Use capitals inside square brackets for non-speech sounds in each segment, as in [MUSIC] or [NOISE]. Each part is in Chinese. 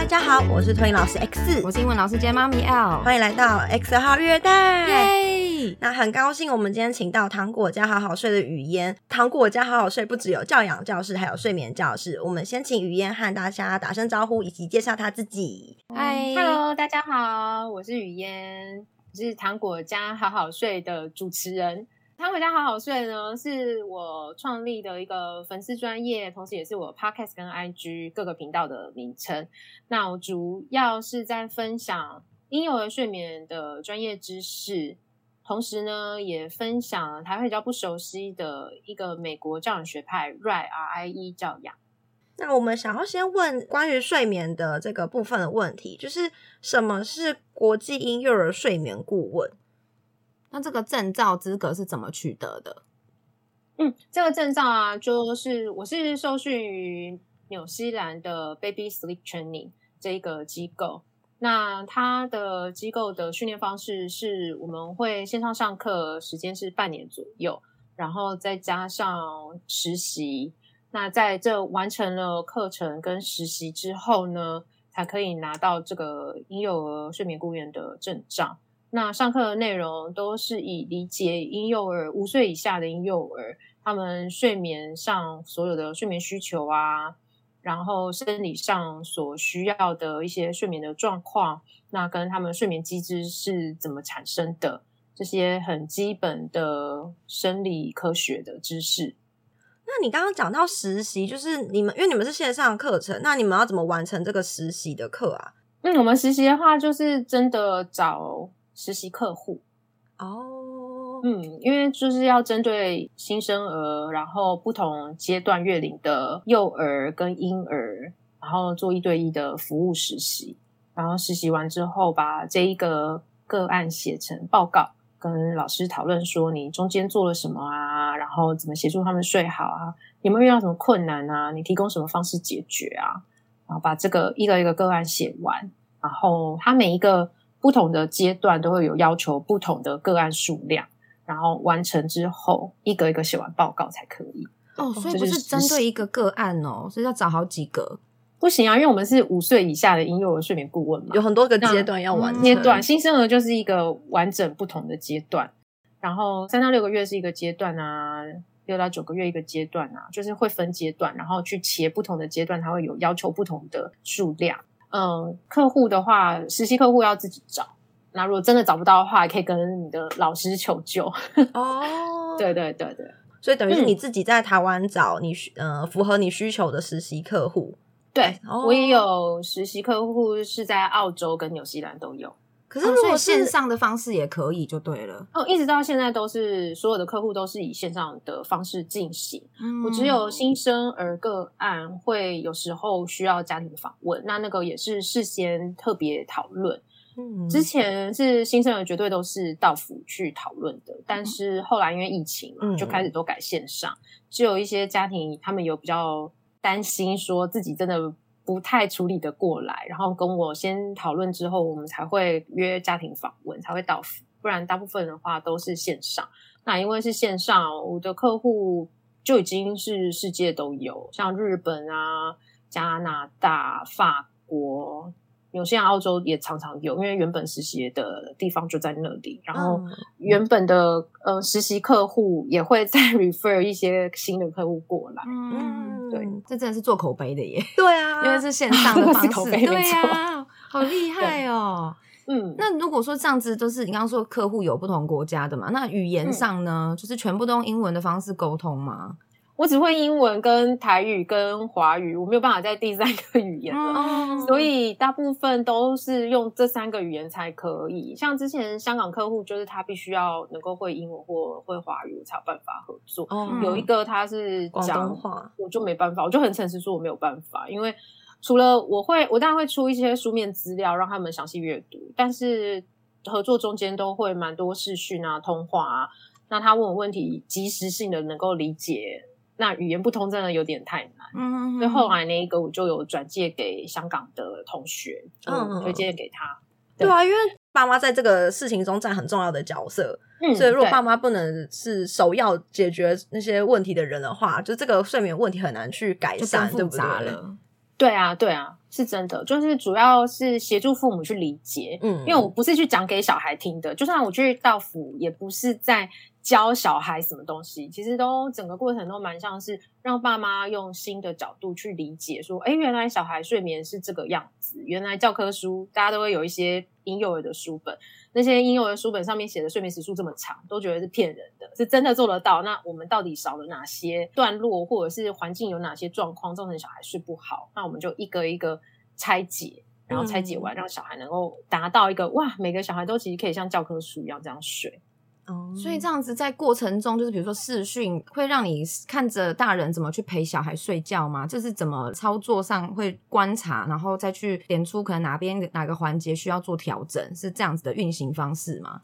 大家好，我是托尼老师 X，我是英文老师兼妈咪 L，欢迎来到 X 号月代。耶！那很高兴，我们今天请到糖果家好好睡的语嫣。糖果家好好睡不只有教养教室，还有睡眠教室。我们先请语嫣和大家打声招呼，以及介绍她自己。嗨，Hello，大家好，我是语嫣，我是糖果家好好睡的主持人。他回家好好睡呢，是我创立的一个粉丝专业，同时也是我 Podcast 跟 IG 各个频道的名称。那我主要是在分享婴幼儿睡眠的专业知识，同时呢，也分享台湾比较不熟悉的一个美国教养学派 RIE R I E 教养。那我们想要先问关于睡眠的这个部分的问题，就是什么是国际婴幼儿睡眠顾问？那这个证照资格是怎么取得的？嗯，这个证照啊，就是我是受训于纽西兰的 Baby Sleep Training 这一个机构。那它的机构的训练方式是，我们会线上上课，时间是半年左右，然后再加上实习。那在这完成了课程跟实习之后呢，才可以拿到这个婴幼儿睡眠顾问的证照。那上课的内容都是以理解婴幼儿五岁以下的婴幼儿，他们睡眠上所有的睡眠需求啊，然后生理上所需要的一些睡眠的状况，那跟他们睡眠机制是怎么产生的，这些很基本的生理科学的知识。那你刚刚讲到实习，就是你们因为你们是线上课程，那你们要怎么完成这个实习的课啊？嗯，我们实习的话，就是真的找。实习客户哦，嗯，因为就是要针对新生儿，然后不同阶段月龄的幼儿跟婴儿，然后做一对一的服务实习，然后实习完之后，把这一个个案写成报告，跟老师讨论说你中间做了什么啊，然后怎么协助他们睡好啊，有没有遇到什么困难啊？你提供什么方式解决啊？然后把这个一个一个个案写完，然后他每一个。不同的阶段都会有要求不同的个案数量，然后完成之后一个一个写完报告才可以。哦，所以不是针对一个个案哦，所以要找好几个。不行啊，因为我们是五岁以下的婴幼儿睡眠顾问嘛，有很多个阶段要完成。阶段新生儿就是一个完整不同的阶段，然后三到六个月是一个阶段啊，六到九个月一个阶段啊，就是会分阶段，然后去切不同的阶段，它会有要求不同的数量。嗯，客户的话，实习客户要自己找。那如果真的找不到的话，可以跟你的老师求救。[LAUGHS] 哦，对对对对，所以等于是你自己在台湾找你呃符合你需求的实习客户。对，我也有实习客户是在澳洲跟纽西兰都有。可是，如果线上的方式也可以，就对了。哦，一直到现在都是所有的客户都是以线上的方式进行。我只有新生儿个案会有时候需要家庭访问，那那个也是事先特别讨论。嗯，之前是新生儿绝对都是到府去讨论的，但是后来因为疫情嘛，就开始都改线上。只有一些家庭他们有比较担心，说自己真的。不太处理的过来，然后跟我先讨论之后，我们才会约家庭访问，才会到。不然大部分的话都是线上。那因为是线上，我的客户就已经是世界都有，像日本啊、加拿大、法国。有些澳洲也常常有，因为原本实习的地方就在那里，然后原本的呃实习客户也会再 [LAUGHS] refer 一些新的客户过来。嗯，对，这真的是做口碑的耶。对啊，[LAUGHS] 因为是线上的 [LAUGHS] 方式，对啊，好厉害哦。嗯，那如果说这样子就是你刚刚说客户有不同国家的嘛，那语言上呢，就是全部都用英文的方式沟通吗？我只会英文、跟台语、跟华语，我没有办法在第三个语言了，所以大部分都是用这三个语言才可以。像之前香港客户，就是他必须要能够会英文或会华语才有办法合作。有一个他是讲话，我就没办法，我就很诚实说我没有办法，因为除了我会，我当然会出一些书面资料让他们详细阅读，但是合作中间都会蛮多视讯啊、通话啊，那他问我问题，及时性的能够理解。那语言不通真的有点太难，嗯，所以后来那一个我就有转借给香港的同学，嗯推荐给他。对啊，因为爸妈在这个事情中占很重要的角色，嗯所以如果爸妈不能是首要解决那些问题的人的话，就这个睡眠问题很难去改善，对不对？对啊，对啊，是真的，就是主要是协助父母去理解，嗯，因为我不是去讲给小孩听的，就算我去到府，也不是在教小孩什么东西，其实都整个过程都蛮像是让爸妈用新的角度去理解，说，哎，原来小孩睡眠是这个样子，原来教科书大家都会有一些婴幼儿的书本。那些婴幼儿书本上面写的睡眠时数这么长，都觉得是骗人的，是真的做得到？那我们到底少了哪些段落，或者是环境有哪些状况造成小孩睡不好？那我们就一个一个拆解，然后拆解完，让小孩能够达到一个哇，每个小孩都其实可以像教科书一样这样睡。所以这样子在过程中，就是比如说视讯，会让你看着大人怎么去陪小孩睡觉吗？这是怎么操作上会观察，然后再去点出可能哪边哪个环节需要做调整，是这样子的运行方式吗？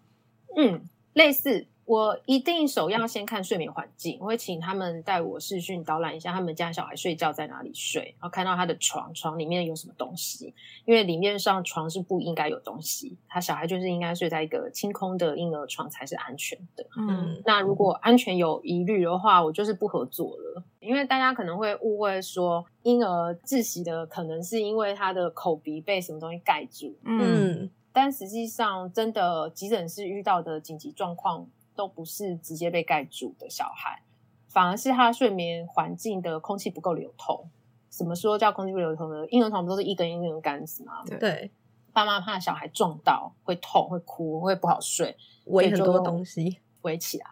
嗯，类似。我一定首要先看睡眠环境，我会请他们带我视讯导览一下他们家小孩睡觉在哪里睡，然后看到他的床，床里面有什么东西，因为里面上床是不应该有东西，他小孩就是应该睡在一个清空的婴儿床才是安全的。嗯，那如果安全有疑虑的话，我就是不合作了，因为大家可能会误会说婴儿窒息的可能是因为他的口鼻被什么东西盖住，嗯，但实际上真的急诊室遇到的紧急状况。都不是直接被盖住的小孩，反而是他睡眠环境的空气不够流通。怎么说叫空气不流通呢？婴儿床不都是一根一根杆子吗？对，爸妈怕小孩撞到会痛、会哭、会不好睡，围很多东西围起来。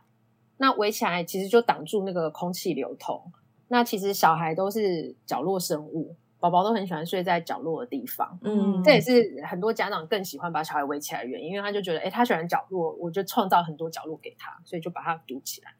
那围起来其实就挡住那个空气流通。那其实小孩都是角落生物。宝宝都很喜欢睡在角落的地方，嗯，这也是很多家长更喜欢把小孩围起来的原因，因为他就觉得，哎，他喜欢角落，我就创造很多角落给他，所以就把它堵起来。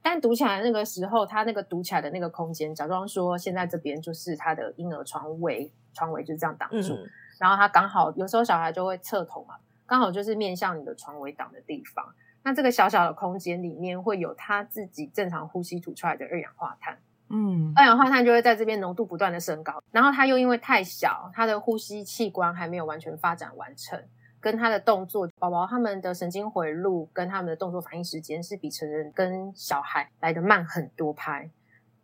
但堵起来那个时候，他那个堵起来的那个空间，假装说现在这边就是他的婴儿床围，床围就这样挡住，然后他刚好有时候小孩就会侧头嘛，刚好就是面向你的床围挡的地方，那这个小小的空间里面会有他自己正常呼吸吐出来的二氧化碳。嗯，二氧化碳就会在这边浓度不断的升高，然后它又因为太小，它的呼吸器官还没有完全发展完成，跟它的动作，宝宝他们的神经回路跟他们的动作反应时间是比成人跟小孩来的慢很多拍，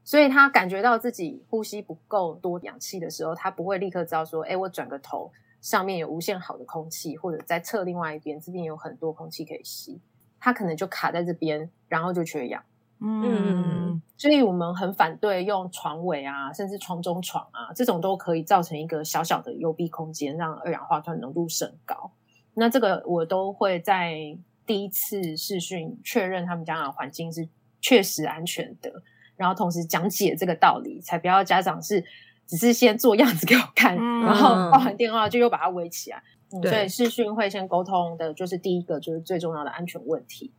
所以他感觉到自己呼吸不够多氧气的时候，他不会立刻知道说，哎，我转个头，上面有无限好的空气，或者在侧另外一边，这边有很多空气可以吸，他可能就卡在这边，然后就缺氧。嗯，所以我们很反对用床尾啊，甚至床中床啊，这种都可以造成一个小小的幽闭空间，让二氧化碳浓度升高。那这个我都会在第一次试训确认他们家的环境是确实安全的，然后同时讲解这个道理，才不要家长是只是先做样子给我看，然后挂完电话就又把它围起来。所以试训会先沟通的，就是第一个就是最重要的安全问题。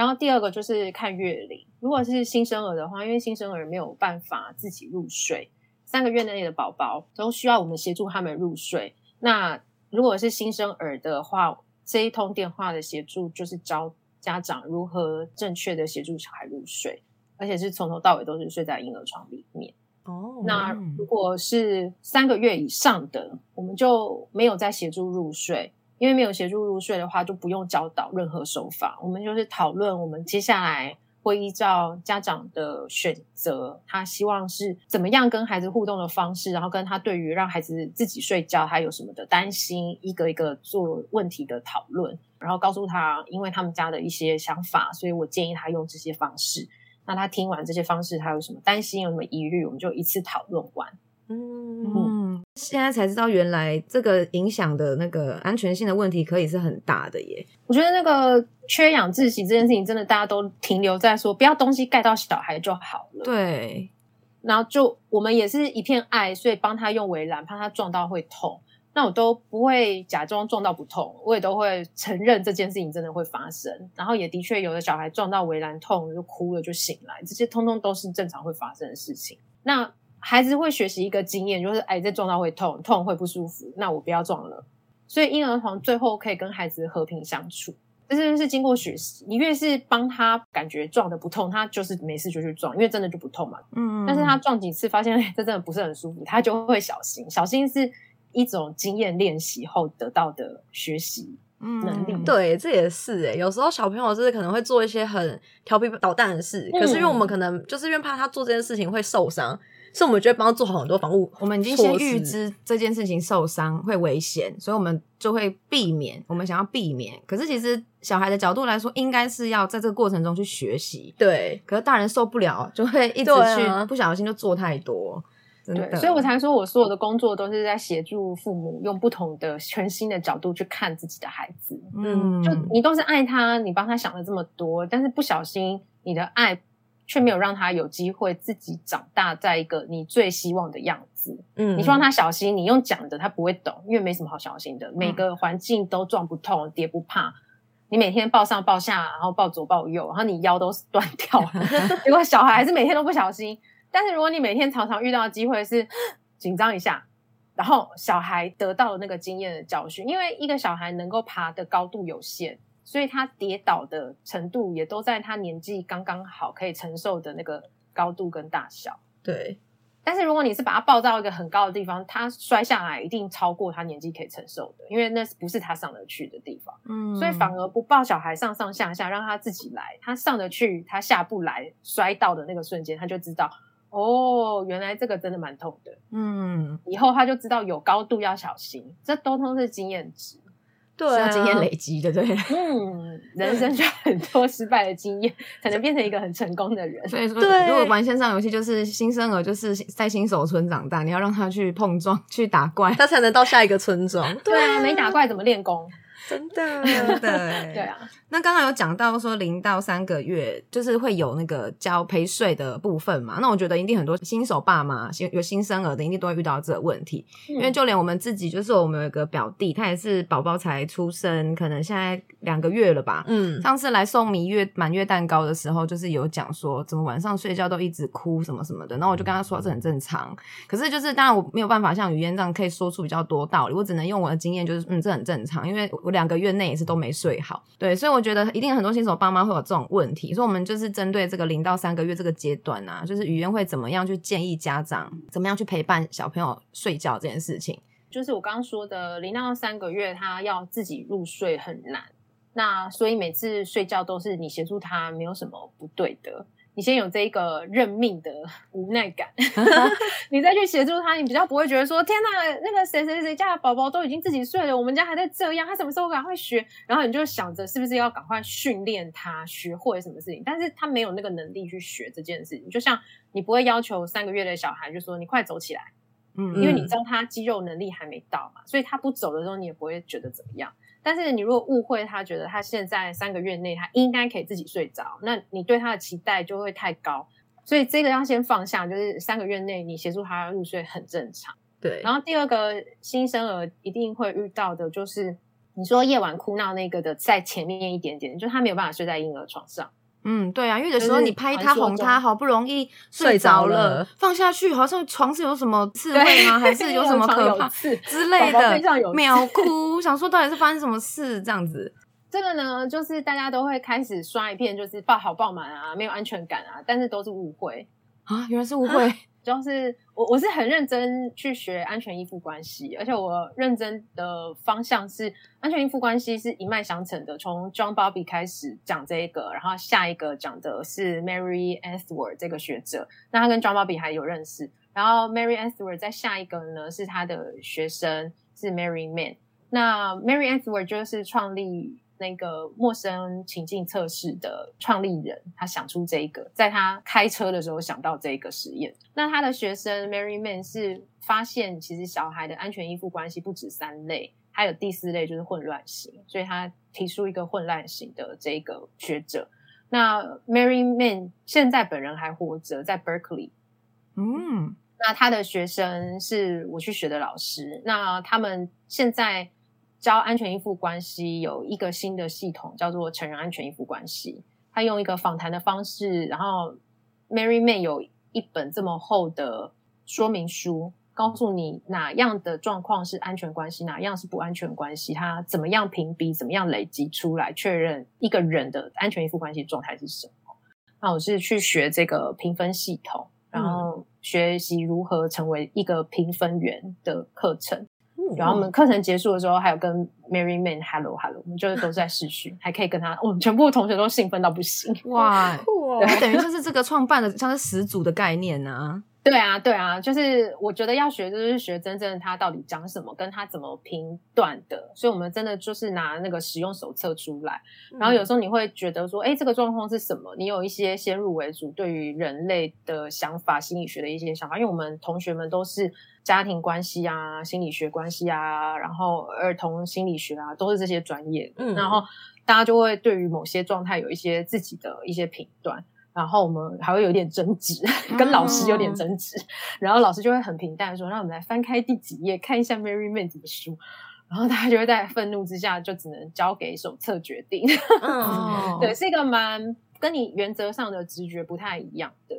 然后第二个就是看月龄，如果是新生儿的话，因为新生儿没有办法自己入睡，三个月内的宝宝都需要我们协助他们入睡。那如果是新生儿的话，这一通电话的协助就是教家长如何正确的协助小孩入睡，而且是从头到尾都是睡在婴儿床里面。哦，那如果是三个月以上的，我们就没有再协助入睡。因为没有协助入睡的话，就不用教导任何手法。我们就是讨论，我们接下来会依照家长的选择，他希望是怎么样跟孩子互动的方式，然后跟他对于让孩子自己睡觉，他有什么的担心，一个一个做问题的讨论，然后告诉他，因为他们家的一些想法，所以我建议他用这些方式。那他听完这些方式，他有什么担心，有什么疑虑，我们就一次讨论完。嗯，现在才知道原来这个影响的那个安全性的问题可以是很大的耶。我觉得那个缺氧窒息这件事情，真的大家都停留在说不要东西盖到小孩就好了。对，然后就我们也是一片爱，所以帮他用围栏，怕他撞到会痛。那我都不会假装撞到不痛，我也都会承认这件事情真的会发生。然后也的确有的小孩撞到围栏痛就哭了就醒来，这些通通都是正常会发生的事情。那孩子会学习一个经验，就是哎，这撞到会痛，痛会不舒服，那我不要撞了。所以婴儿床最后可以跟孩子和平相处，这是是经过学习。你越是帮他感觉撞的不痛，他就是没事就去撞，因为真的就不痛嘛。嗯。但是他撞几次发现这真的不是很舒服，他就会小心。小心是一种经验练习后得到的学习能力。对，这也是哎，有时候小朋友是可能会做一些很调皮捣蛋的事，可是因为我们可能就是因为怕他做这件事情会受伤。所以我们就会帮他做好很多防护。我们已经先预知这件事情受伤会危险，所以我们就会避免。我们想要避免，可是其实小孩的角度来说，应该是要在这个过程中去学习。对，可是大人受不了，就会一直去不小心就做太多。对，所以我才说我所有的工作都是在协助父母用不同的全新的角度去看自己的孩子。嗯，就你都是爱他，你帮他想了这么多，但是不小心你的爱却没有让他有机会自己长大在一个你最希望的样子。嗯，你希望他小心，你用讲的他不会懂，因为没什么好小心的，每个环境都撞不痛，跌不怕。你每天抱上抱下，然后抱左抱右，然后你腰都断掉了，[LAUGHS] 结果小孩还是每天都不小心。但是如果你每天常常遇到的机会是紧张一下，然后小孩得到了那个经验的教训，因为一个小孩能够爬的高度有限，所以他跌倒的程度也都在他年纪刚刚好可以承受的那个高度跟大小。对。但是如果你是把他抱到一个很高的地方，他摔下来一定超过他年纪可以承受的，因为那不是他上得去的地方。嗯。所以反而不抱小孩上上下下，让他自己来，他上得去，他下不来，摔到的那个瞬间，他就知道。哦，原来这个真的蛮痛的。嗯，以后他就知道有高度要小心，这都都是经验值，对，经验累积的，对。嗯，人生就很多失败的经验，才能变成一个很成功的人。所以说，如果玩线上游戏，就是新生儿就是在新手村长大，你要让他去碰撞、去打怪，他才能到下一个村庄。[LAUGHS] 对啊，没打怪怎么练功？真的，对 [LAUGHS] 对啊。那刚刚有讲到说零到三个月就是会有那个交陪睡的部分嘛？那我觉得一定很多新手爸妈新有新生儿的一定都会遇到这个问题，因为就连我们自己，就是我们有一个表弟，他也是宝宝才出生，可能现在两个月了吧。嗯，上次来送蜜月满月蛋糕的时候，就是有讲说怎么晚上睡觉都一直哭什么什么的，然后我就跟他说这很正常。可是就是当然我没有办法像语言这样可以说出比较多道理，我只能用我的经验，就是嗯这很正常，因为我两两个月内也是都没睡好。对，所以我觉得一定很多新手爸妈会有这种问题，所以我们就是针对这个零到三个月这个阶段啊，就是语言会怎么样去建议家长，怎么样去陪伴小朋友睡觉这件事情。就是我刚刚说的，零到三个月他要自己入睡很难，那所以每次睡觉都是你协助他，没有什么不对的。你先有这一个认命的无奈感，[LAUGHS] 你再去协助他，你比较不会觉得说天哪，那个谁谁谁家的宝宝都已经自己睡了，我们家还在这样，他什么时候赶快学？然后你就想着是不是要赶快训练他学会什么事情？但是他没有那个能力去学这件事情。就像你不会要求三个月的小孩就说你快走起来，嗯，因为你知道他肌肉能力还没到嘛，所以他不走的时候你也不会觉得怎么样。但是你如果误会他，觉得他现在三个月内他应该可以自己睡着，那你对他的期待就会太高，所以这个要先放下，就是三个月内你协助他入睡很正常。对。然后第二个新生儿一定会遇到的就是你说夜晚哭闹那个的在前面一点点，就他没有办法睡在婴儿床上。嗯，对啊，因为有时候你拍他哄他，好不容易睡着了，放下去，好像床是有什么刺猬吗？还是 [LAUGHS] 有什么可怕之类的？秒哭，想说到底是发生什么事？这样子，[LAUGHS] 这个呢，就是大家都会开始刷一片，就是爆好爆满啊，没有安全感啊，但是都是误会啊，原来是误会。就是我我是很认真去学安全依附关系，而且我认真的方向是安全依附关系是一脉相承的。从 John Bobby 开始讲这一个，然后下一个讲的是 Mary Answorth 这个学者，那他跟 John Bobby 还有认识。然后 Mary Answorth 在下一个呢是他的学生是 Mary Mann，那 Mary Answorth 就是创立。那个陌生情境测试的创立人，他想出这个，在他开车的时候想到这个实验。那他的学生 Mary Man 是发现，其实小孩的安全依附关系不止三类，还有第四类就是混乱型，所以他提出一个混乱型的这个学者。那 Mary Man 现在本人还活着，在 Berkeley。嗯，那他的学生是我去学的老师。那他们现在。教安全依附关系有一个新的系统，叫做成人安全依附关系。他用一个访谈的方式，然后 Mary May 有一本这么厚的说明书，告诉你哪样的状况是安全关系，哪样是不安全关系，他怎么样评比，怎么样累积出来，确认一个人的安全依附关系状态是什么。那我是去学这个评分系统，然后学习如何成为一个评分员的课程。然后我们课程结束的时候，还有跟 Mary Man Hello Hello，我们就是都在试训，[LAUGHS] 还可以跟他，我们全部同学都兴奋到不行。哇，等于就是这个创办的像是始祖的概念呢。对啊，对啊，就是我觉得要学，就是学真正他到底讲什么，跟他怎么评断的。所以，我们真的就是拿那个使用手册出来，然后有时候你会觉得说，哎，这个状况是什么？你有一些先入为主对于人类的想法、心理学的一些想法，因为我们同学们都是家庭关系啊、心理学关系啊，然后儿童心理学啊，都是这些专业。嗯，然后大家就会对于某些状态有一些自己的一些评断。然后我们还会有点争执，跟老师有点争执，然后老师就会很平淡说：“让我们来翻开第几页看一下 Mary 妹子的书。”然后大家就会在愤怒之下，就只能交给手册决定。[LAUGHS] 对，是一个蛮跟你原则上的直觉不太一样的。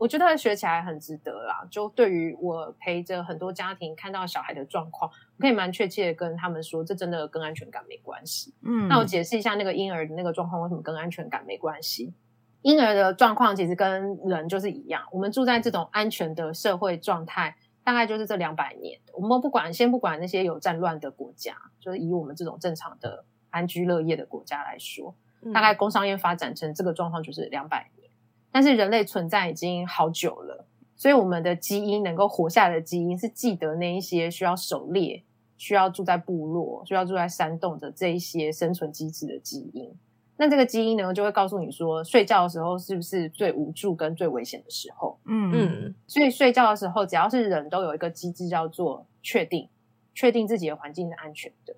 我觉得学起来很值得啦。就对于我陪着很多家庭看到小孩的状况，我可以蛮确切的跟他们说，这真的跟安全感没关系。嗯，那我解释一下那个婴儿的那个状况为什么跟安全感没关系。婴儿的状况其实跟人就是一样，我们住在这种安全的社会状态，大概就是这两百年。我们不管，先不管那些有战乱的国家，就是以我们这种正常的安居乐业的国家来说，大概工商业发展成这个状况就是两百年。但是人类存在已经好久了，所以我们的基因能够活下来的基因是记得那一些需要狩猎、需要住在部落、需要住在山洞的这一些生存机制的基因。那这个基因呢，就会告诉你说，睡觉的时候是不是最无助跟最危险的时候？嗯嗯。所以睡觉的时候，只要是人都有一个机制叫做确定，确定自己的环境是安全的。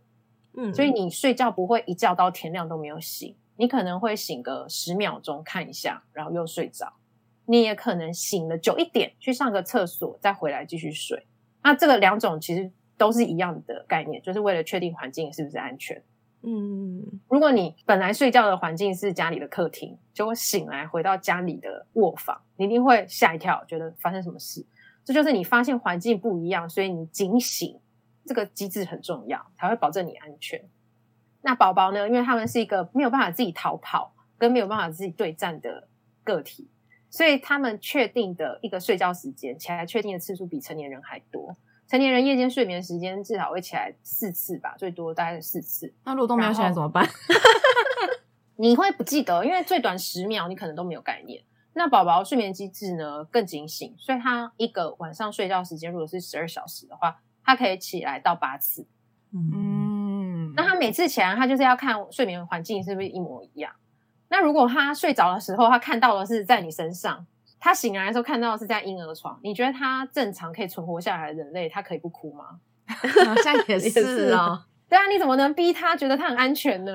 嗯。所以你睡觉不会一觉到天亮都没有醒，你可能会醒个十秒钟看一下，然后又睡着。你也可能醒了久一点，去上个厕所，再回来继续睡。那这个两种其实都是一样的概念，就是为了确定环境是不是安全。嗯，如果你本来睡觉的环境是家里的客厅，结果醒来回到家里的卧房，你一定会吓一跳，觉得发生什么事。这就是你发现环境不一样，所以你警醒，这个机制很重要，才会保证你安全。那宝宝呢？因为他们是一个没有办法自己逃跑，跟没有办法自己对战的个体，所以他们确定的一个睡觉时间，起来确定的次数比成年人还多。成年人夜间睡眠时间至少会起来四次吧，最多大概是四次。那如果都没有起来怎么办？[LAUGHS] 你会不记得，因为最短十秒你可能都没有概念。那宝宝睡眠机制呢更警醒，所以他一个晚上睡觉时间如果是十二小时的话，他可以起来到八次。嗯，那他每次起来，他就是要看睡眠环境是不是一模一样。那如果他睡着的时候，他看到的是在你身上。他醒来的时候看到的是在婴儿床，你觉得他正常可以存活下来的人类，他可以不哭吗？[LAUGHS] 好像也是哦。对啊，你怎么能逼他觉得他很安全呢？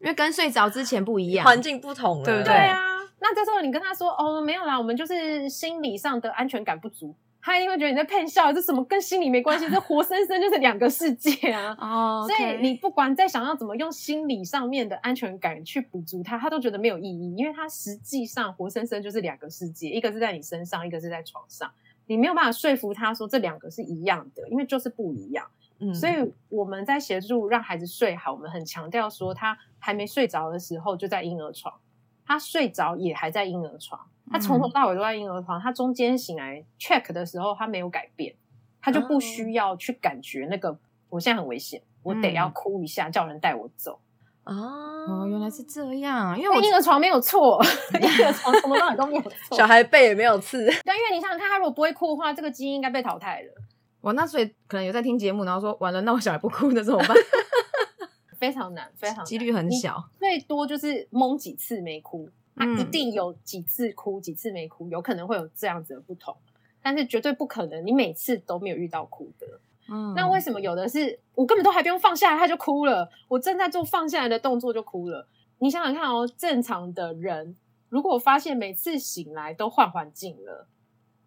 因为跟睡着之前不一样，环境不同了，对不对？对啊，那这时候你跟他说：“哦，没有啦，我们就是心理上的安全感不足。”他一定会觉得你在骗笑，这什么跟心理没关系？这活生生就是两个世界啊！哦，所以你不管在想要怎么用心理上面的安全感去补足他，他都觉得没有意义，因为他实际上活生生就是两个世界，一个是在你身上，一个是在床上，你没有办法说服他说这两个是一样的，因为就是不一样。嗯，所以我们在协助让孩子睡好，我们很强调说，他还没睡着的时候就在婴儿床，他睡着也还在婴儿床。他从头到尾都在婴儿床，他中间醒来 check 的时候，他没有改变，他就不需要去感觉那个我现在很危险，我得要哭一下叫人带我走。哦，原来是这样，因为婴儿床没有错，[LAUGHS] 婴儿床什么到尾都没有 [LAUGHS] 错，小孩背也没有刺。[LAUGHS] 但因为你想想看，他如果不会哭的话，这个基因应该被淘汰了。哇，那所以可能有在听节目，然后说完了，那我小孩不哭的怎么办？非常难，非常几率很小，最多就是蒙几次没哭。他一定有几次哭，几次没哭，有可能会有这样子的不同，但是绝对不可能你每次都没有遇到哭的。嗯，那为什么有的是我根本都还不用放下来他就哭了？我正在做放下来的动作就哭了。你想想看哦，正常的人如果发现每次醒来都换环境了，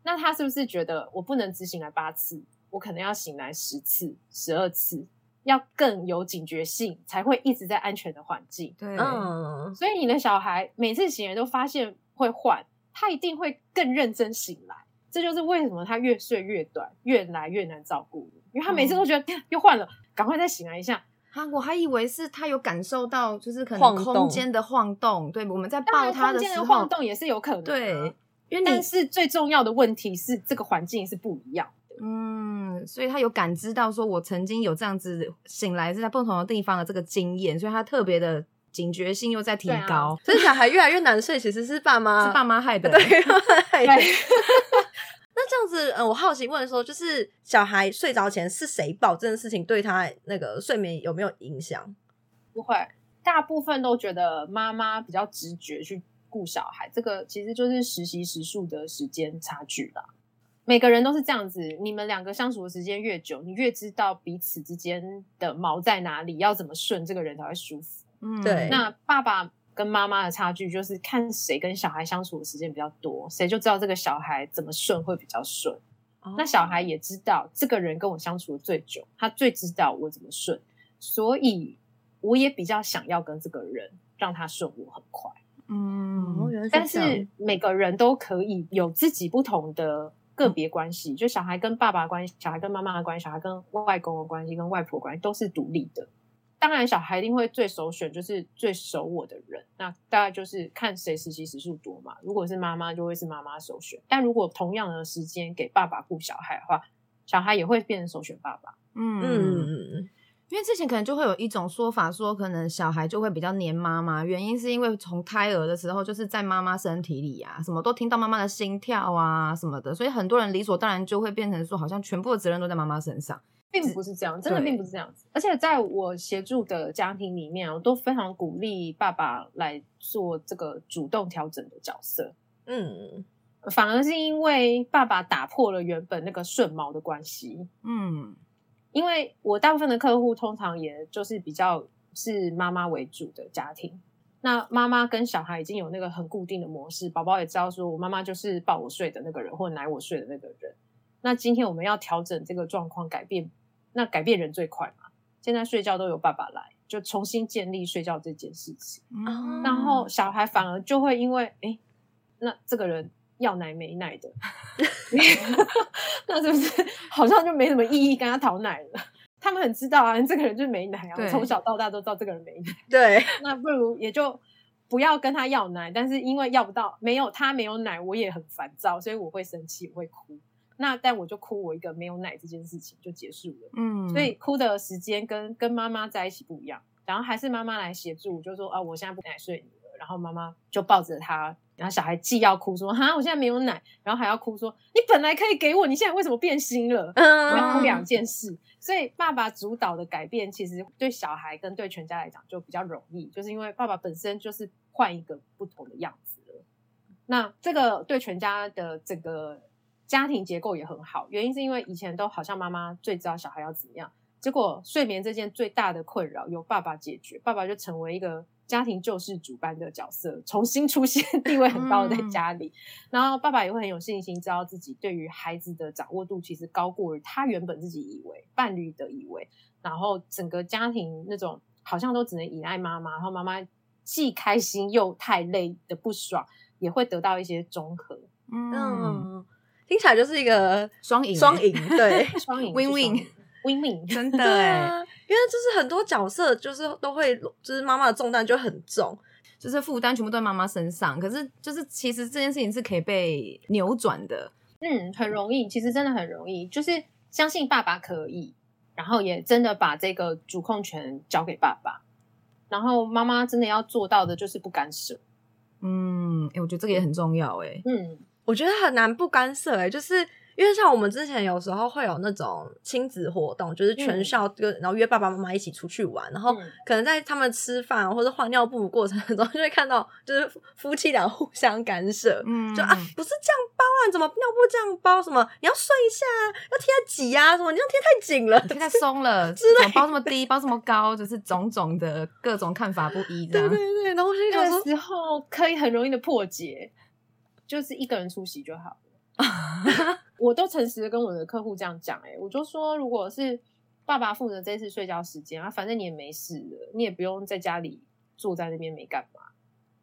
那他是不是觉得我不能只醒来八次，我可能要醒来十次、十二次？要更有警觉性，才会一直在安全的环境。对，嗯，所以你的小孩每次醒来都发现会换，他一定会更认真醒来。这就是为什么他越睡越短，越来越难照顾因为他每次都觉得又换了，赶快再醒来一下。啊，我还以为是他有感受到，就是可能空间的晃动。对，我们在抱他的时候，晃动也是有可能。对，因为但是最重要的问题是这个环境是不一样。嗯，所以他有感知到，说我曾经有这样子醒来是在不同的地方的这个经验，所以他特别的警觉性又在提高。所以小孩越来越难睡，其实是爸妈是爸妈害的。[LAUGHS] 对，那 [LAUGHS] 那这样子，呃，我好奇问说，就是小孩睡着前是谁抱这件事情，对他那个睡眠有没有影响？不会，大部分都觉得妈妈比较直觉去顾小孩，这个其实就是实习时数的时间差距啦。每个人都是这样子，你们两个相处的时间越久，你越知道彼此之间的毛在哪里，要怎么顺，这个人才会舒服。嗯，对那爸爸跟妈妈的差距就是看谁跟小孩相处的时间比较多，谁就知道这个小孩怎么顺会比较顺。哦那小孩也知道这个人跟我相处的最久，他最知道我怎么顺，所以我也比较想要跟这个人让他顺我很快。嗯，但是每个人都可以有自己不同的个别关系，就小孩跟爸爸的关系，小孩跟妈妈的关系，小孩跟外公的关系，跟外婆的关系都是独立的。当然，小孩一定会最首选就是最熟我的人，那大概就是看谁实习时数多嘛。如果是妈妈，就会是妈妈首选；但如果同样的时间给爸爸顾小孩的话，小孩也会变成首选爸爸。嗯嗯嗯嗯因为之前可能就会有一种说法，说可能小孩就会比较黏妈妈，原因是因为从胎儿的时候就是在妈妈身体里啊，什么都听到妈妈的心跳啊什么的，所以很多人理所当然就会变成说，好像全部的责任都在妈妈身上。并不是这样，真的对并不是这样子。而且在我协助的家庭里面，我都非常鼓励爸爸来做这个主动调整的角色。嗯，反而是因为爸爸打破了原本那个顺毛的关系。嗯因为我大部分的客户通常也就是比较是妈妈为主的家庭，那妈妈跟小孩已经有那个很固定的模式，宝宝也知道说我妈妈就是抱我睡的那个人，或者奶我睡的那个人。那今天我们要调整这个状况，改变，那改变人最快嘛。现在睡觉都有爸爸来，就重新建立睡觉这件事情。嗯然后小孩反而就会因为，哎，那这个人要奶没奶的，[LAUGHS] [LAUGHS] 那是不是好像就没什么意义跟他讨奶了？他们很知道啊，这个人就是没奶啊，从小到大都知道这个人没奶，对，[LAUGHS] 那不如也就不要跟他要奶。但是因为要不到，没有他没有奶，我也很烦躁，所以我会生气，我会哭。那但我就哭我一个没有奶这件事情就结束了。嗯，所以哭的时间跟跟妈妈在一起不一样，然后还是妈妈来协助，就说啊，我现在不奶睡你了，然后妈妈就抱着他，然后小孩既要哭说哈，我现在没有奶，然后还要哭说你本来可以给我，你现在为什么变心了？我要两件事，所以爸爸主导的改变，其实对小孩跟对全家来讲就比较容易，就是因为爸爸本身就是换一个不同的样子了。那这个对全家的整个家庭结构也很好，原因是因为以前都好像妈妈最知道小孩要怎么样，结果睡眠这件最大的困扰由爸爸解决，爸爸就成为一个家庭救世主般的角色，重新出现，[LAUGHS] 地位很高的在家里。然后爸爸也会很有信心，知道自己对于孩子的掌握度其实高过于他原本自己以为伴侣的以为，然后整个家庭那种好像都只能依赖妈妈，然后妈妈既开心又太累的不爽，也会得到一些综合。嗯，嗯，听起来就是一个双赢双赢，对。[LAUGHS] 双赢 Win-win win win，真的因为就是很多角色就是都会，就是妈妈的重担就很重，就是负担全部都在妈妈身上，可是就是其实这件事情是可以被扭转的。嗯，很容易，其实真的很容易，就是相信爸爸可以，然后也真的把这个主控权交给爸爸，然后妈妈真的要做到的就是不干涉。嗯，哎、我觉得这个也很重要哎、嗯，我觉得很难不干涉哎、就是因为像我们之前有时候会有那种亲子活动，就是全嗯校跟、然后约爸爸妈妈一起出去玩，然后嗯可能在他们吃饭或者换尿布的过程中，[LAUGHS] 就会看到就是夫夫妻俩互相干涉，嗯，就啊不是这样包啊，你怎么尿布这样包？什么你要睡一下啊，要贴在挤啊，什么你要贴太紧了，贴太松了，之类包这么低，包这么高，就是种种的各种看法不一，这对样。对对，然后那个时候可以很容易的破解，就是一个人出席就好了。[LAUGHS] 我都诚实的跟我的客户这样讲，哎，我就说，如果是爸爸负责这次睡觉时间啊，反正你也没事了，你也不用在家里坐在那边没干嘛，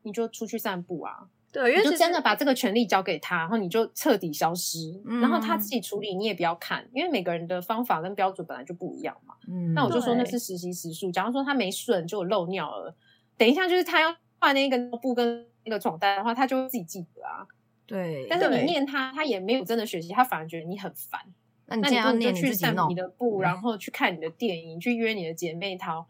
你就出去散步啊，对，因为其实你就真的把这个权利交给他，然后你就彻底消失，嗯然后他自己处理，你也不要看，因为每个人的方法跟标准本来就不一样嘛。嗯，那我就说那是实习时数，假如说他没顺就漏尿了，等一下就是他要换那个尿布跟那个床单的话，他就会自己记得啊。对，但是你念他，他也没有真的学习，他反而觉得你很烦。那你要念，就去散你的步，然后去看你的电影，去约你的姐妹淘。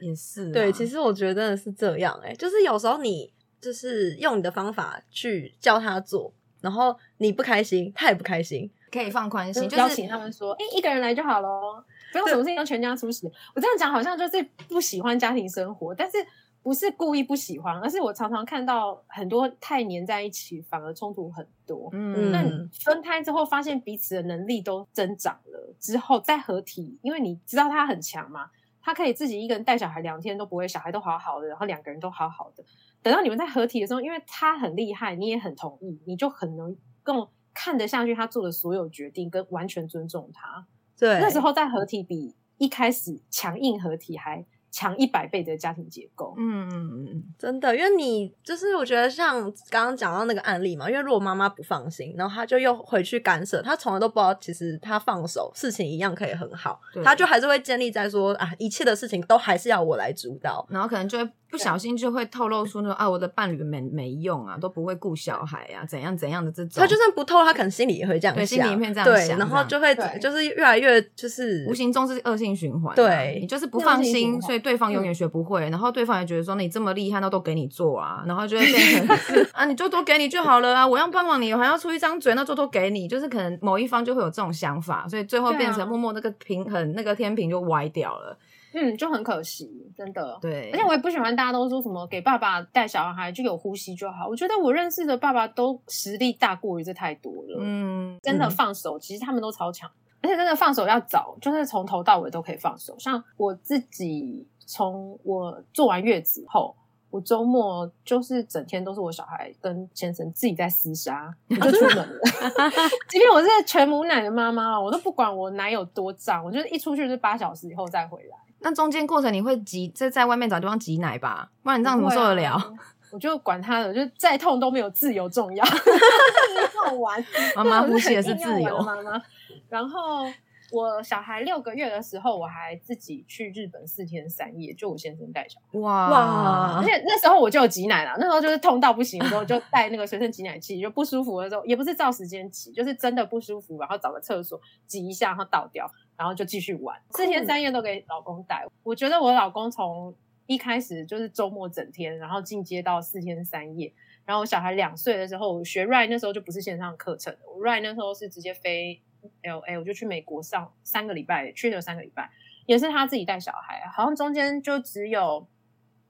也是啊。对，其实我觉得真的是这样、欸，哎，就是有时候你就是用你的方法去教他做，然后你不开心，他也不开心，可以放宽心，就是邀请他们说，哎、一个人来就好喽，不用什么事情都全家出席。我这样讲好像就是不喜欢家庭生活，但是不是故意不喜欢，而是我常常看到很多太黏在一起，反而冲突很多。嗯那嗯分开之后，发现彼此的能力都增长了，之后再合体，因为你知道他很强嘛，他可以自己一个人带小孩两天都不会，小孩都好好的，然后两个人都好好的。等到你们在合体的时候，因为他很厉害，你也很同意，你就很能更看得下去他做的所有决定，跟完全尊重他。对，那时候在合体比一开始强硬合体还强一百倍的家庭结构。嗯嗯嗯真的，因为你就是我觉得像刚刚讲到那个案例嘛，因为如果妈妈不放心，然后她就又回去干涉，她从来都不知道其实她放手，事情一样可以很好对，他就还是会建立在说啊，一切的事情都还是要我来主导。然后可能就会不小心就会透露出那种啊，我的伴侣没没用啊，都不会顾小孩啊，怎样怎样的这种。他就算不透，他可能心里也会这样想，对心里面这样对，想然后就会就是越来越就是无形中是恶性循环啊、对你就是不放心，所以对方永远学不会，然后对方也觉得说你这么厉害，那都给你做啊，然后就会变成 [LAUGHS] 啊，你就都给你就好了啊，我要帮忙你，我还要出一张嘴，那就都给你，就是可能某一方就会有这种想法，所以最后变成默默那个平衡那个天平就歪掉了。嗯，就很可惜，真的。对，而且我也不喜欢大家都说什么给爸爸带小孩就有呼吸就好。我觉得我认识的爸爸都实力大过于这太多了，嗯，真的嗯放手，其实他们都超强，而且真的放手要早，就是从头到尾都可以放手。像我自己，从我做完月子后。我周末就是整天都是我小孩跟先生自己在厮杀，我就出门了。[LAUGHS] 即便我是全母奶的妈妈，我都不管我奶有多脏，我就是一出去就是八小时以后再回来。那中间过程你会挤，在在外面找地方挤奶吧，不然你这样怎么受得了？啊？[LAUGHS] 我就管他的，就再痛都没有自由重要，[LAUGHS] 要玩。[LAUGHS] 妈妈我呼吸的是自由妈妈。然后我小孩六个月的时候，我还自己去日本四天三夜，就我先生带小孩。哇哇而且那时候我就有挤奶了，那时候就是痛到不行的时候，就带那个随身挤奶器，就不舒服的时候，也不是照时间挤，就是真的不舒服，然后找个厕所挤一下，然后倒掉，然后就继续玩，四天三夜都给老公带。我觉得我老公从一开始就是周末整天，然后进阶到四天三夜。然后我小孩两岁的时候，我学 Ride 那时候就不是线上课程的，我 Ride 那时候是直接飞 LA，我就去美国上三个礼拜，去了三个礼拜，也是他自己带小孩，好像中间就只有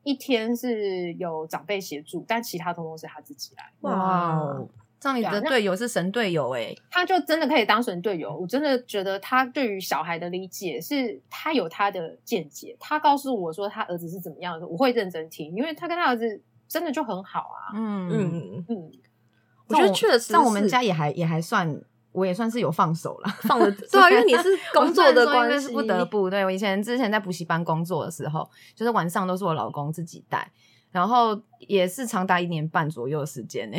一天是有长辈协助，但其他通通是他自己来。哇样你的队友是神队友哎、他就真的可以当神队友。我真的觉得他对于小孩的理解是，他有他的见解。他告诉我说他儿子是怎么样的，我会认真听，因为他跟他儿子真的就很好啊。嗯嗯，嗯，嗯，我觉得确实像我们家也还也还算，我也算是有放手了。放了，[LAUGHS] 对啊，因为你是工作的关系，是不得不。对我以前之前在补习班工作的时候，就是晚上都是我老公自己带，然后也是长达一年半左右的时间呢、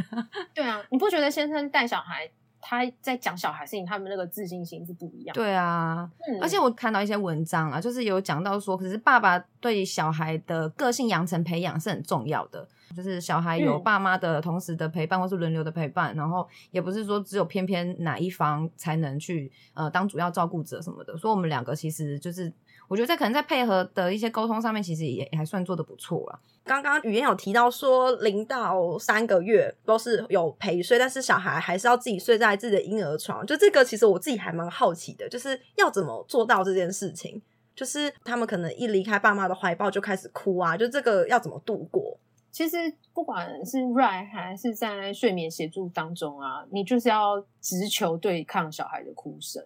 [LAUGHS] 对啊，你不觉得先生带小孩，他在讲小孩事情，他们那个自信心是不一样的？对啊，嗯而且我看到一些文章啊，就是有讲到说，可是爸爸对小孩的个性养成培养是很重要的，就是小孩有嗯爸妈的同时的陪伴或是轮流的陪伴，然后也不是说只有偏偏哪一方才能去呃当主要照顾者什么的，所以我们两个其实就是我觉得在可能在配合的一些沟通上面，其实也也还算做的不错了。刚刚语言有提到说，零到三个月都是有陪睡，但是小孩还是要自己睡在自己的婴儿床。就这个，其实我自己还蛮好奇的，就是要怎么做到这件事情。就是他们可能一离开爸妈的怀抱就开始哭啊，就这个要怎么度过？其实不管是 Right 还是在睡眠协助当中啊，你就是要直球对抗小孩的哭声。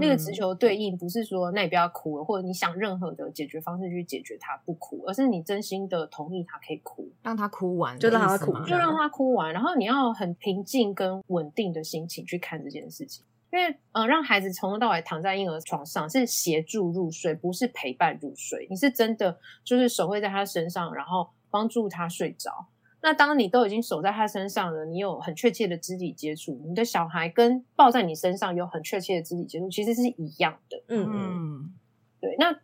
那个直嗯球对应不是说那你不要哭了，或者你想任何的解决方式去解决他不哭，而是你真心的同意他可以哭，让他哭完就让他哭就让他哭完，然后你要很平静跟稳定的心情去看这件事情。因为呃，让孩子从头到尾躺在婴儿床上是协助入睡，不是陪伴入睡。你是真的就是手会在他身上，然后帮助他睡着。那当你都已经守在他身上了，你有很确切的肢体接触，你的小孩跟抱在你身上有很确切的肢体接触，其实是一样的。嗯嗯，嗯对，那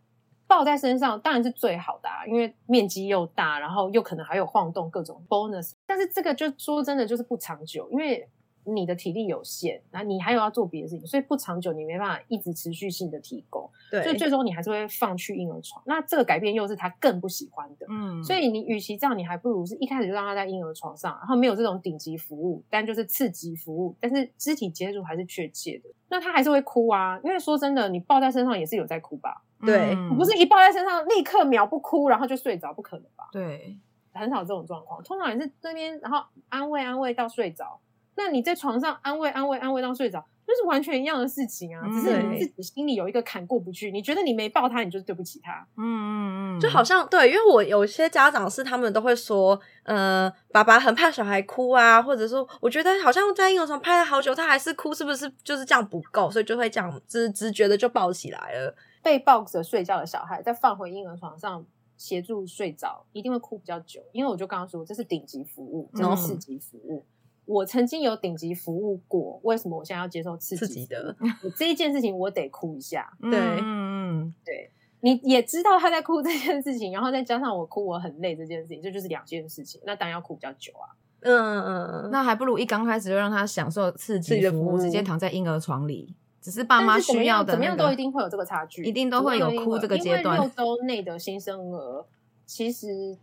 抱在身上当然是最好的啊，因为面积又大，然后又可能还有晃动各种 bonus。但是这个就说真的就是不长久，因为你的体力有限，那你还有要做别的事情，所以不长久，你没办法一直持续性的提供，对，所以最终你还是会放去婴儿床。那这个改变又是他更不喜欢的，嗯，所以你与其这样，你还不如是一开始就让他在婴儿床上，然后没有这种顶级服务，但就是次级服务，但是肢体接触还是确切的。那他还是会哭啊，因为说真的，你抱在身上也是有在哭吧？对嗯不是一抱在身上立刻秒不哭，然后就睡着，不可能吧？对，很少这种状况，通常也是这边然后安慰安慰到睡着。那你在床上安慰安慰安慰到睡着，就是完全一样的事情啊，嗯只是你自己心里有一个坎过不去，你觉得你没抱他，你就是对不起他。嗯嗯嗯，就好像对，因为我有些家长是他们都会说，呃，爸爸很怕小孩哭啊，或者说我觉得好像在婴儿床拍了好久，他还是哭，是不是就是这样不够，所以就会这样直直觉的就抱起来了。被抱着睡觉的小孩再放回婴儿床上协助睡着，一定会哭比较久。因为我就刚刚说，这是顶级服务，这嗯是四级服务。我曾经有顶级服务过，为什么我现在要接受刺激的？我这一件事情我得哭一下。嗯对嗯嗯，对你也知道他在哭 [LAUGHS] 这件事情，然后再加上我哭我很累这件事情，这就是两件事情。那当然要哭比较久啊。嗯嗯嗯，那还不如一刚开始就让他享受刺刺激的服务直接躺在婴儿床里，只是爸妈需要的怎么样都一。定会有这个差距，一定都会有哭这个因为阶段六周内的新生儿其实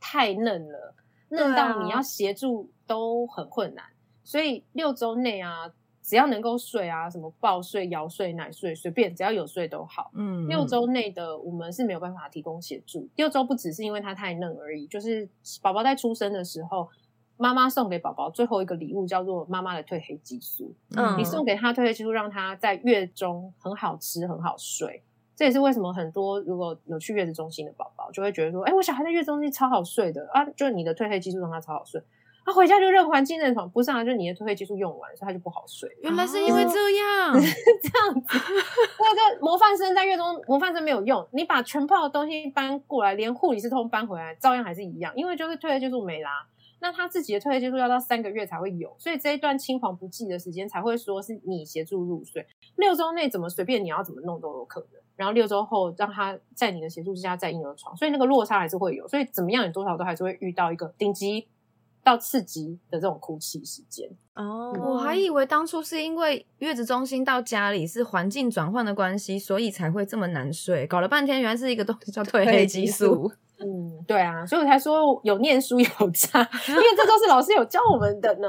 太嫩了，嫩到你要协助都很困难，所以六周内啊，只要能够睡啊，什么抱睡、摇睡、奶睡，随便只要有睡都好。嗯，六周内的我们是没有办法提供协助。六周不只是因为它太嫩而已，就是宝宝在出生的时候，妈妈送给宝宝最后一个礼物叫做妈妈的褪黑激素。嗯你送给他褪黑激素，让他在月中很好吃、很好睡。这也是为什么很多如果有去月子中心的宝宝就会觉得说，哎、我小孩在月子中心超好睡的啊，就是你的褪黑激素让他超好睡。他、回家就认环境认床，不是啊，就你的褪黑激素用完，所以他就不好睡。原来是因为这样，[LAUGHS] 这样子，那个模范生在月中模范生没有用，你把全套的东西搬过来，连护理师通搬回来，照样还是一样，因为就是褪黑激素没啦。那他自己的褪黑激素要到三个月才会有，所以这一段青黄不接的时间才会说是你协助入睡。六周内怎么随便你要怎么弄都有可能，然后六周后让他在你的协助之下在婴儿床，所以那个落差还是会有，所以怎么样你多少都还是会遇到一个顶级到次级的这种哭泣时间。哦，我还以为当初是因为月子中心到家里是环境转换的关系，所以才会这么难睡。搞了半天，原来是一个东西叫褪黑激素。嗯，对啊，所以我才说有念书有差，[LAUGHS] 因为这都是老师有教我们的呢。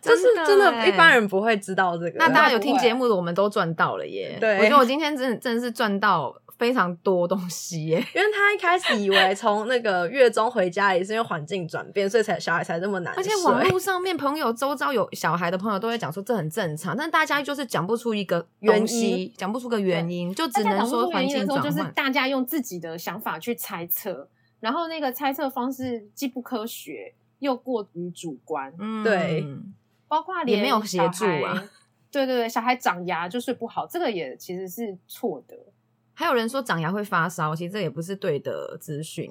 这是真的，欸一般人不会知道这个。那大家有听节目的，我们都赚到了耶！对我觉得我今天真的真的是赚到非常多东西耶。因为他一开始以为从那个月中回家也是因为环境转变，所以才小孩才这么难而。且网络上面朋友周遭有小孩的朋友都会讲说这很正常，但大家就是讲不出一个原东西因，讲不出个原因，就只能说环出原因的时候，就是境转换。大家用自己的想法去猜测，然后那个猜测方式既不科学又过于主观，嗯对包括连也没有协助啊。[LAUGHS] 对对对，小孩长牙就睡不好，这个也其实是错的。还有人说长牙会发烧，其实这也不是对的资讯。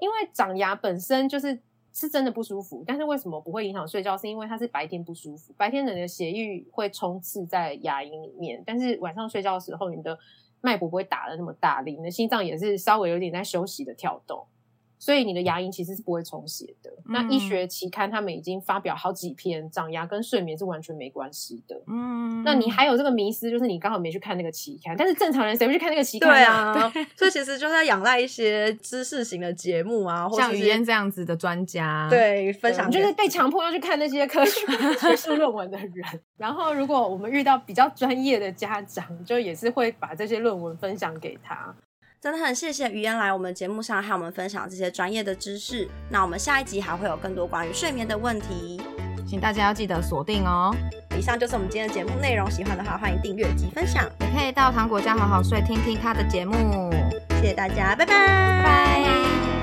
因为长牙本身就是是真的不舒服，但是为什么不会影响睡觉？是因为它是白天不舒服，白天你的血液会充斥在牙龈里面，但是晚上睡觉的时候，你的脉搏不会打的那么大力，你的心脏也是稍微有点在休息的跳动，所以你的牙龈其实是不会充血的。那医学期刊他们已经发表好几篇，长牙跟睡眠是完全没关系的。嗯，那你还有这个迷思，就是你刚好没去看那个期刊，但是正常人谁会去看那个期刊、对，啊，[LAUGHS] 所以其实就是要仰赖一些知识型的节目啊，或像语嫣这样子的专家，，对分享就是被强迫要去看那些科学 [LAUGHS] 学术论文的人。然后，如果我们遇到比较专业的家长，就也是会把这些论文分享给他。真的很谢谢于嫣来我们节目上和我们分享这些专业的知识。那我们下一集还会有更多关于睡眠的问题。请大家要记得锁定哦。以上就是我们今天的节目内容，喜欢的话欢迎订阅及分享，也可以到糖果家好好睡听听他的节目。谢谢大家，拜拜，拜拜。